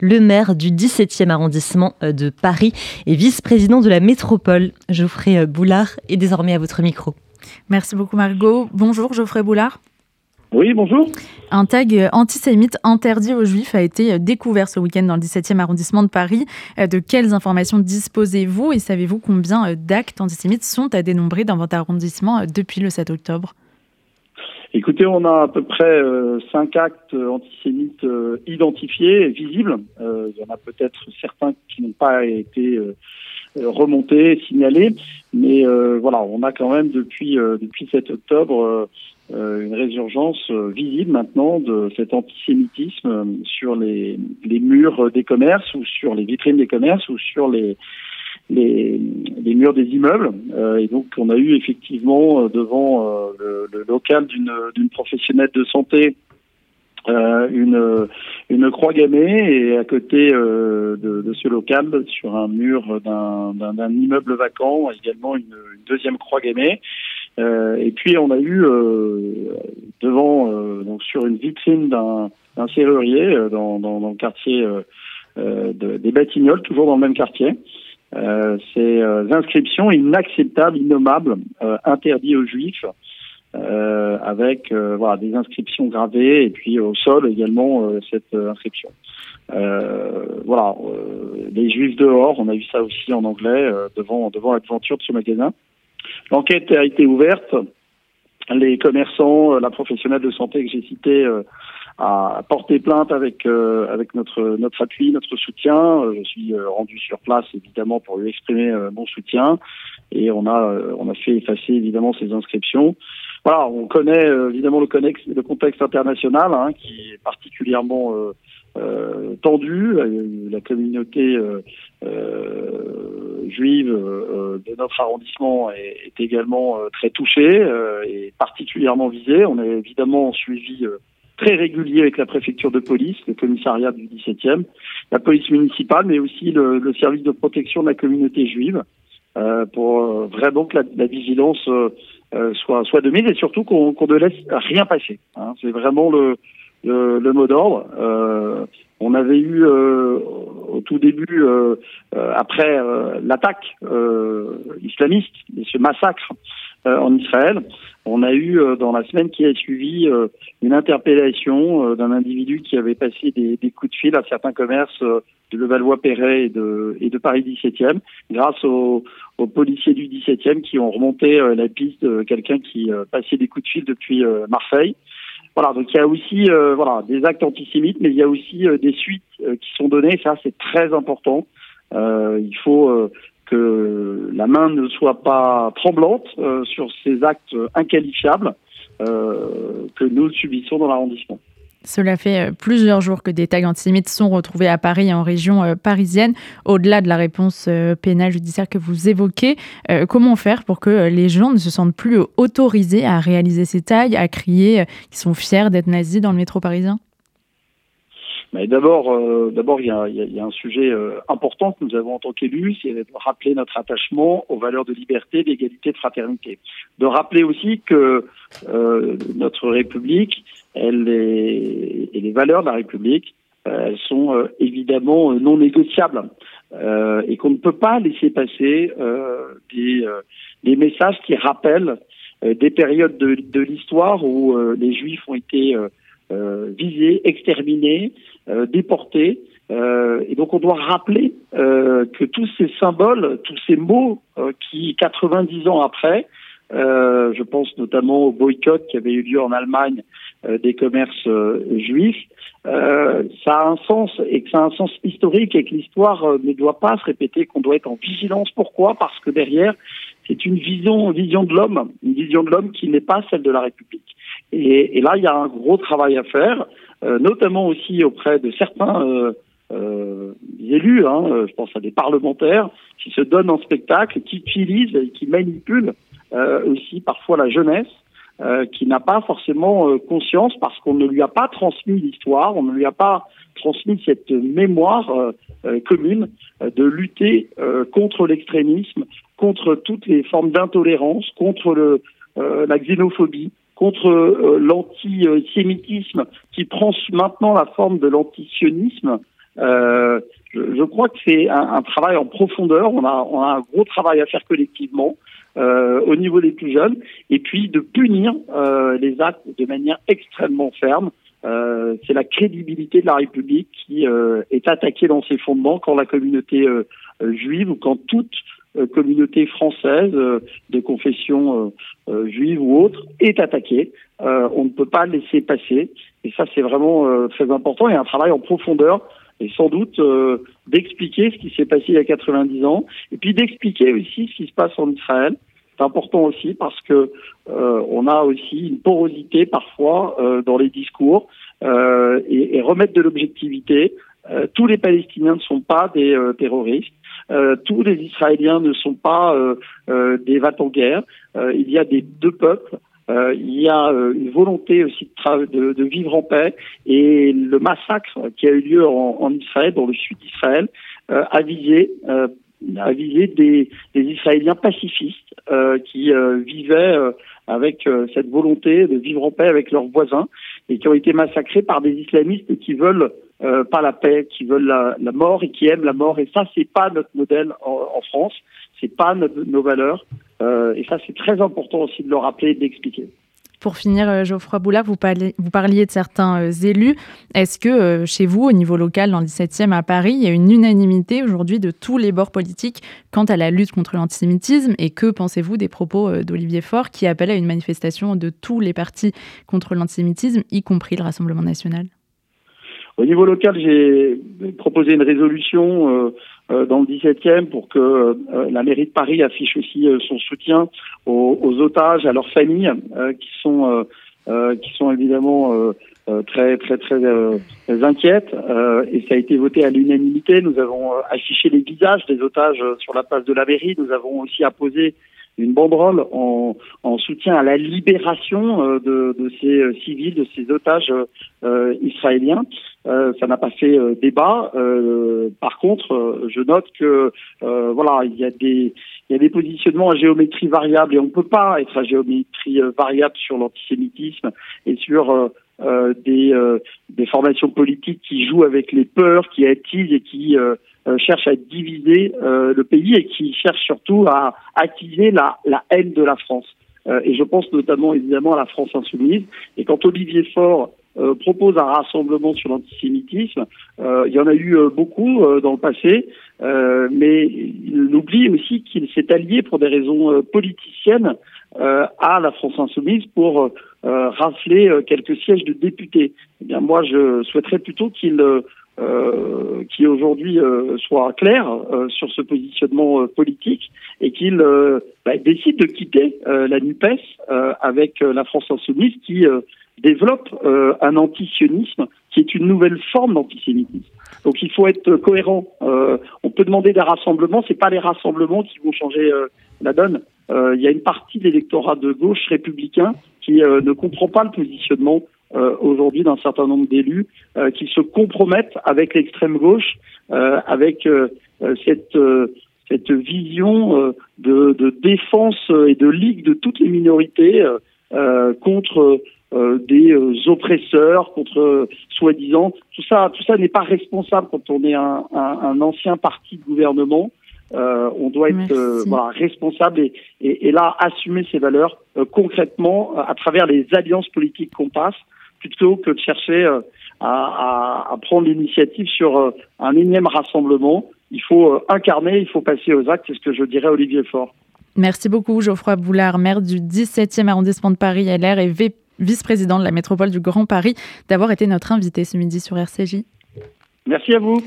le maire du 17e arrondissement de Paris et vice-président de la métropole. Geoffrey Boulard est désormais à votre micro. Merci beaucoup Margot. Bonjour Geoffrey Boulard. Oui, bonjour. Un tag antisémite interdit aux juifs a été découvert ce week-end dans le 17e arrondissement de Paris. De quelles informations disposez-vous et savez-vous combien d'actes antisémites sont à dénombrer dans votre arrondissement depuis le 7 octobre? Écoutez, on a à peu près cinq actes antisémites identifiés et visibles. il y en a peut-être certains qui n'ont pas été remontés, signalés, mais voilà, on a quand même depuis depuis 7 octobre euh, une résurgence euh, visible maintenant de cet antisémitisme euh, sur les, les, murs des commerces ou sur les vitrines des commerces ou sur les, les, les murs des immeubles. et donc on a eu effectivement devant le, le, local d'une professionnelle de santé une, une croix gammée et à côté de, de, ce local, sur un mur d'un immeuble vacant, également une, une deuxième croix gammée. Euh, et puis on a eu euh, devant, euh, donc sur une vitrine d'un serrurier dans, dans, dans, le quartier de, des Batignolles, toujours dans le même quartier, ces inscriptions inacceptables, innommables, interdites aux juifs. Euh, avec euh, voilà des inscriptions gravées et puis au sol également euh, cette inscription. voilà, les juifs dehors, on a vu ça aussi en anglais devant devant l'aventure de ce magasin. L'enquête a été ouverte. Les commerçants, euh, la professionnelle de santé que j'ai citée euh, a porté plainte avec euh, avec notre notre appui, notre soutien. Je suis rendu sur place évidemment pour lui exprimer mon soutien et on a on a fait effacer évidemment ces inscriptions. Voilà, on connaît évidemment le contexte, le contexte international hein, qui est particulièrement euh, tendu. La communauté euh, juive euh, de notre arrondissement est, est également euh, très touchée euh, et particulièrement visée. On a évidemment suivi très régulier avec la préfecture de police, le commissariat du 17e, la police municipale, mais aussi le, le service de protection de la communauté juive, euh, pour vraiment que la, la vigilance euh, soit, soit de mise et surtout qu'on ne laisse rien passer. Hein. C'est vraiment le, le, le mot d'ordre. Euh, on avait eu euh, au tout début, euh, euh après euh, l'attaque islamiste, ce massacre en Israël, on a eu dans la semaine qui a suivi une interpellation d'un individu qui avait passé des, coups de fil à certains commerces de Levallois-Perret et de, et de Paris 17e, grâce aux, policiers du 17e qui ont remonté la piste de quelqu'un qui passait des coups de fil depuis Marseille. Voilà, donc il y a aussi euh, des actes antisémites, mais il y a aussi euh, des suites euh, qui sont données. Ça, c'est très important. il faut que la main ne soit pas tremblante sur ces actes inqualifiables que nous subissons dans l'arrondissement. Cela fait euh, plusieurs jours que des tags antisémites sont retrouvés à Paris et en région euh, parisienne. Au-delà de la réponse euh, pénale judiciaire que vous évoquez, comment faire pour que les gens ne se sentent plus autorisés à réaliser ces tags, à crier qu'ils sont fiers d'être nazis dans le métro parisien? D'abord, euh, il y a, un sujet euh, important que nous avons en tant qu'élus, c'est de rappeler notre attachement aux valeurs de liberté, d'égalité, de fraternité. De rappeler aussi que euh, notre République, elle est, et les valeurs de la République, elles sont évidemment non négociables et qu'on ne peut pas laisser passer des, des messages qui rappellent des périodes de, de l'histoire où les Juifs ont été visés, exterminés, euh, déportés. Euh, et donc on doit rappeler euh, que tous ces symboles, tous ces mots qui, 90 ans après, je pense notamment au boycott qui avait eu lieu en Allemagne des commerces juifs, ça a un sens et que ça a un sens historique et que l'histoire ne doit pas se répéter, qu'on doit être en vigilance. Pourquoi? Parce que derrière, c'est une vision, de l'homme, une vision de l'homme qui n'est pas celle de la République. Et, et, là, il y a un gros travail à faire. Euh, notamment aussi auprès de certains euh, euh, élus, hein, je pense à des parlementaires, qui se donnent en spectacle, qui utilisent et qui manipulent aussi parfois la jeunesse, qui n'a pas forcément conscience parce qu'on ne lui a pas transmis l'histoire, on ne lui a pas transmis cette mémoire commune de lutter contre l'extrémisme, contre toutes les formes d'intolérance, contre la xénophobie, contre euh, l'antisémitisme qui prend maintenant la forme de l'antisionisme. je, crois que c'est un, travail en profondeur. On a, a un gros travail à faire collectivement. Euh, au niveau des plus jeunes, et puis de punir euh, les actes de manière extrêmement ferme. Euh, c'est la crédibilité de la République qui est attaquée dans ses fondements quand la communauté juive ou quand toute communauté française de confession juive ou autre est attaquée. on ne peut pas laisser passer. Et ça, c'est vraiment très important. A un travail en profondeur et sans doute euh, d'expliquer ce qui s'est passé il y a 90 ans, et puis d'expliquer aussi ce qui se passe en Israël. C'est important aussi parce que euh, on a aussi une porosité parfois euh, dans les discours et, et, remettre de l'objectivité. tous les Palestiniens ne sont pas des terroristes. tous les Israéliens ne sont pas des vats en guerre. il y a des deux peuples. Euh, il y a euh, une volonté aussi de, de, vivre en paix et le massacre qui a eu lieu en, Israël, dans le sud d'Israël, euh, a visé a visé des, des Israéliens pacifistes qui vivaient avec cette volonté de vivre en paix avec leurs voisins et qui ont été massacrés par des islamistes qui veulent pas la paix, qui veulent la, la, mort et qui aiment la mort. Et ça, c'est pas notre modèle en, en France, c'est pas nos valeurs. Euh, et ça, c'est très important aussi de le rappeler et de l'expliquer. Pour finir, euh, Geoffroy Boulard, vous parliez, de certains euh, élus. Est-ce que chez vous, au niveau local, dans le 17e à Paris, il y a une unanimité aujourd'hui de tous les bords politiques quant à la lutte contre l'antisémitisme? Et que pensez-vous des propos d'Olivier Faure qui appelle à une manifestation de tous les partis contre l'antisémitisme, y compris le Rassemblement national? Au niveau local, j'ai proposé une résolution euh, euh, dans le 17e pour que euh, la mairie de Paris affiche aussi son soutien aux, otages, à leurs familles, qui sont qui sont évidemment très très très, inquiètes. et ça a été voté à l'unanimité. Nous avons affiché les visages des otages sur la place de la mairie. Nous avons aussi apposé une banderole en, en, soutien à la libération de, de, ces civils, de ces otages israéliens. Euh, ça n'a pas fait euh, débat. Euh, par contre, je note que voilà, il y a des positionnements à géométrie variable et on ne peut pas être à géométrie variable sur l'antisémitisme et sur des, des formations politiques qui jouent avec les peurs, qui attisent et qui cherchent à diviser le pays et qui cherchent surtout à attiser la, la haine de la France. et je pense notamment évidemment à la France insoumise. Et quand Olivier Faure euh, propose un rassemblement sur l'antisémitisme. Euh, il y en a eu euh, beaucoup dans le passé, mais il oublie aussi qu'il s'est allié pour des raisons politiciennes à la France insoumise pour rafler quelques sièges de députés. Eh bien, moi, je souhaiterais plutôt qu'il euh, qui aujourd'hui soit clair sur ce positionnement politique et qu'il bah, décide de quitter la NUPES avec la France insoumise qui développe euh, un antisionisme qui est une nouvelle forme d'antisémitisme. Donc il faut être cohérent. Euh, on peut demander des rassemblements, c'est pas les rassemblements qui vont changer euh, la donne. Euh, il y a une partie de l'électorat de gauche républicain qui euh, ne comprend pas le positionnement aujourd'hui d'un certain nombre d'élus qui se compromettent avec l'extrême gauche, avec cette cette vision de, de, défense et de ligue de toutes les minorités contre euh, des euh, oppresseurs, contre soi-disant tout ça, tout ça n'est pas responsable quand on est un, un, un ancien parti de gouvernement. Euh, on doit être voilà, responsable et, et, et, là assumer ses valeurs concrètement à travers les alliances politiques qu'on passe, plutôt que de chercher à, à, à, prendre l'initiative sur un énième rassemblement. Il faut incarner, il faut passer aux actes, c'est ce que je dirais à Olivier Faure. Merci beaucoup Geoffroy Boulard, maire du 17e arrondissement de Paris LR et vice-président de la métropole du Grand Paris, d'avoir été notre invité ce midi sur RCJ. Merci à vous.